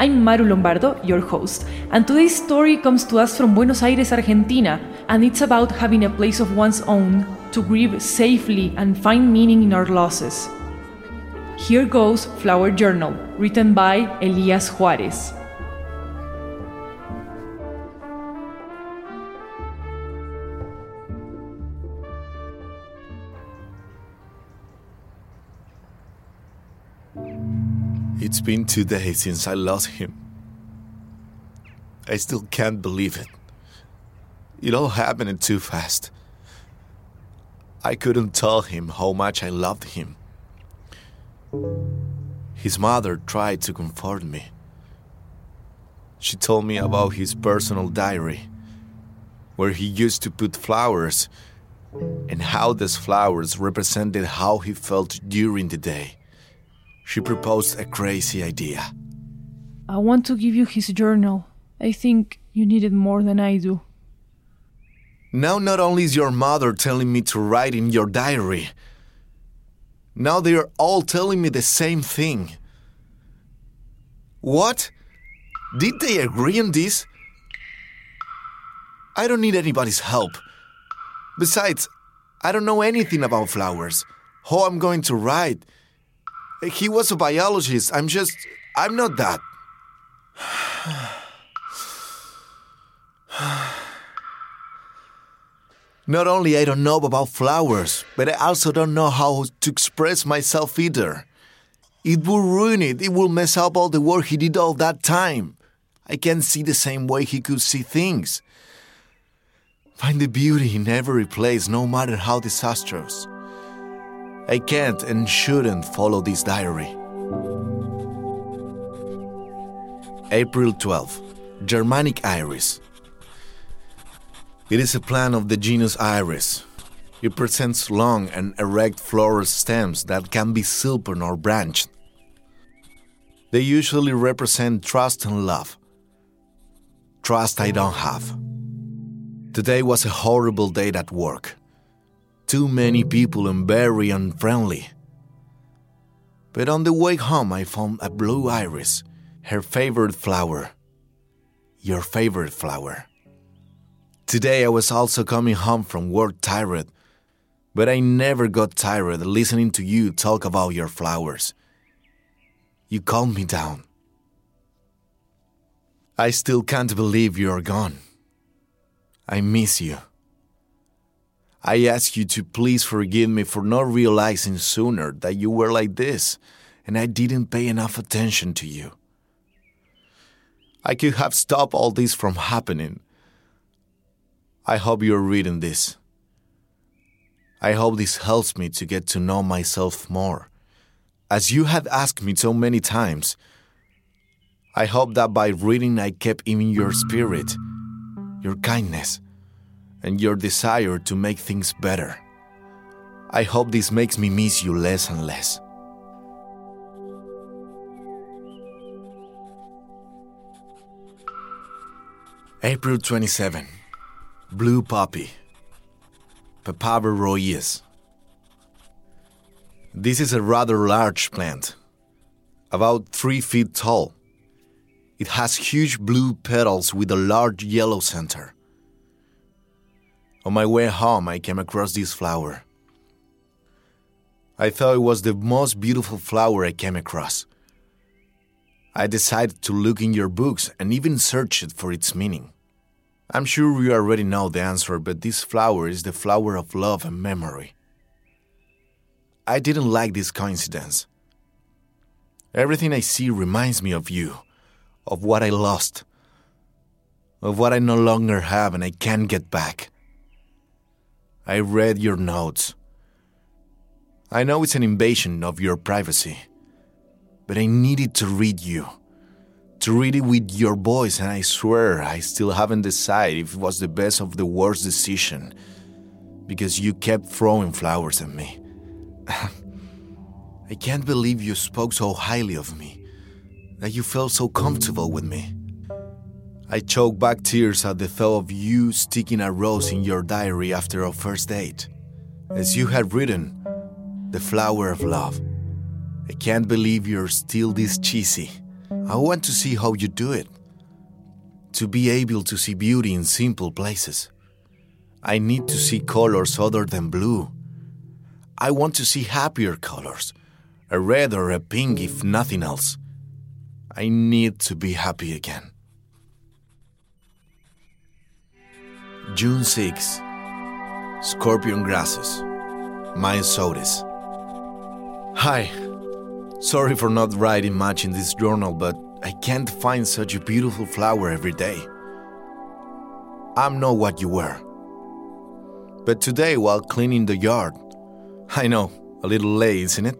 I'm Maru Lombardo, your host, and today's story comes to us from Buenos Aires, Argentina, and it's about having a place of one's own to grieve safely and find meaning in our losses. Here goes Flower Journal, written by Elias Juarez. It's been two days since I lost him. I still can't believe it. It all happened too fast. I couldn't tell him how much I loved him. His mother tried to comfort me. She told me about his personal diary, where he used to put flowers, and how these flowers represented how he felt during the day she proposed a crazy idea. I want to give you his journal. I think you need it more than I do. Now, not only is your mother telling me to write in your diary, now they are all telling me the same thing. What? Did they agree on this? I don't need anybody's help. Besides, I don't know anything about flowers. How I'm going to write he was a biologist. I'm just. I'm not that. Not only I don't know about flowers, but I also don't know how to express myself either. It will ruin it. It will mess up all the work he did all that time. I can't see the same way he could see things. Find the beauty in every place, no matter how disastrous. I can't and shouldn't follow this diary. April 12. Germanic Iris. It is a plant of the genus Iris. It presents long and erect floral stems that can be silken or branched. They usually represent trust and love. Trust I don't have. Today was a horrible day at work too many people and very unfriendly. But on the way home, I found a blue iris, her favorite flower. Your favorite flower. Today, I was also coming home from work tired, but I never got tired listening to you talk about your flowers. You calmed me down. I still can't believe you're gone. I miss you. I ask you to please forgive me for not realizing sooner that you were like this and I didn't pay enough attention to you. I could have stopped all this from happening. I hope you're reading this. I hope this helps me to get to know myself more. As you had asked me so many times, I hope that by reading I kept in your spirit, your kindness, and your desire to make things better. I hope this makes me miss you less and less. April 27. Blue Poppy. Papaver. This is a rather large plant, about three feet tall. It has huge blue petals with a large yellow center. On my way home, I came across this flower. I thought it was the most beautiful flower I came across. I decided to look in your books and even search it for its meaning. I'm sure you already know the answer, but this flower is the flower of love and memory. I didn't like this coincidence. Everything I see reminds me of you, of what I lost, of what I no longer have and I can't get back. I read your notes. I know it's an invasion of your privacy, but I needed to read you. To read it with your voice, and I swear I still haven't decided if it was the best of the worst decision because you kept throwing flowers at me. I can't believe you spoke so highly of me, that you felt so comfortable with me. I choked back tears at the thought of you sticking a rose in your diary after our first date. As you had written, the flower of love. I can't believe you're still this cheesy. I want to see how you do it. To be able to see beauty in simple places. I need to see colors other than blue. I want to see happier colors, a red or a pink if nothing else. I need to be happy again. June 6. Scorpion grasses. Myosotis. Hi. Sorry for not writing much in this journal, but I can't find such a beautiful flower every day. I'm not what you were. But today, while cleaning the yard, I know, a little late, isn't it?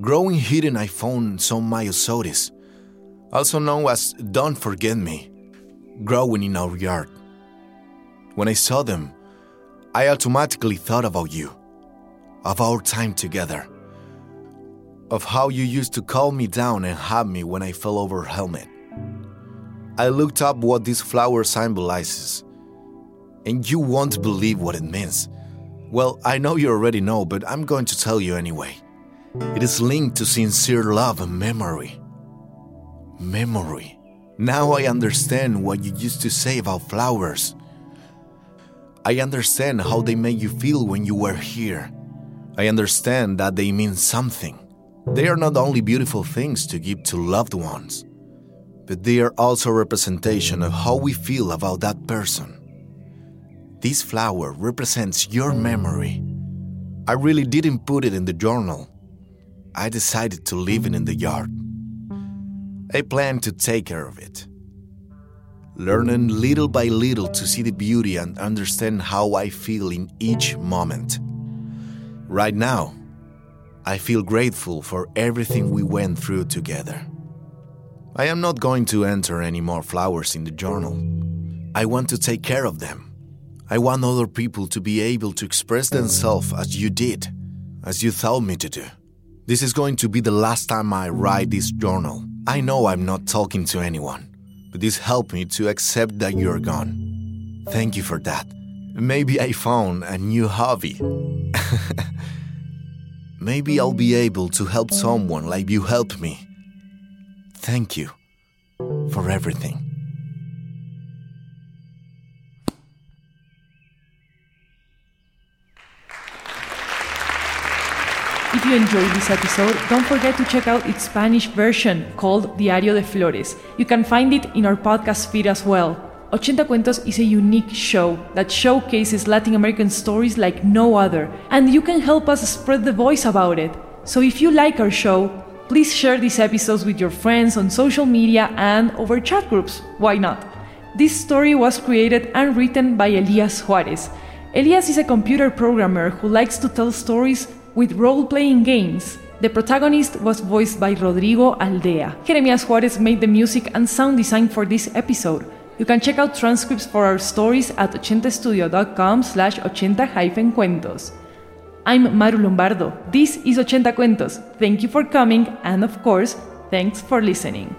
Growing hidden, I found some myosotis, also known as Don't Forget Me, growing in our yard. When I saw them, I automatically thought about you, of our time together, of how you used to calm me down and hug me when I fell over helmet. I looked up what this flower symbolizes, and you won't believe what it means. Well, I know you already know, but I'm going to tell you anyway. It is linked to sincere love and memory. Memory. Now I understand what you used to say about flowers. I understand how they made you feel when you were here. I understand that they mean something. They are not only beautiful things to give to loved ones, but they are also a representation of how we feel about that person. This flower represents your memory. I really didn't put it in the journal. I decided to leave it in the yard. I plan to take care of it learning little by little to see the beauty and understand how I feel in each moment. Right now, I feel grateful for everything we went through together. I am not going to enter any more flowers in the journal. I want to take care of them. I want other people to be able to express themselves as you did, as you told me to do. This is going to be the last time I write this journal. I know I'm not talking to anyone but this helped me to accept that you're gone. Thank you for that. Maybe I found a new hobby. Maybe I'll be able to help someone like you helped me. Thank you for everything. If you enjoyed this episode, don't forget to check out its Spanish version called Diario de Flores. You can find it in our podcast feed as well. 80 Cuentos is a unique show that showcases Latin American stories like no other, and you can help us spread the voice about it. So if you like our show, please share these episodes with your friends on social media and over chat groups. Why not? This story was created and written by Elias Juarez. Elias is a computer programmer who likes to tell stories with role playing games. The protagonist was voiced by Rodrigo Aldea. Jeremias Juarez made the music and sound design for this episode. You can check out transcripts for our stories at 80studio.com slash 80-cuentos. I'm Maru Lombardo. This is 80 Cuentos. Thank you for coming and of course, thanks for listening.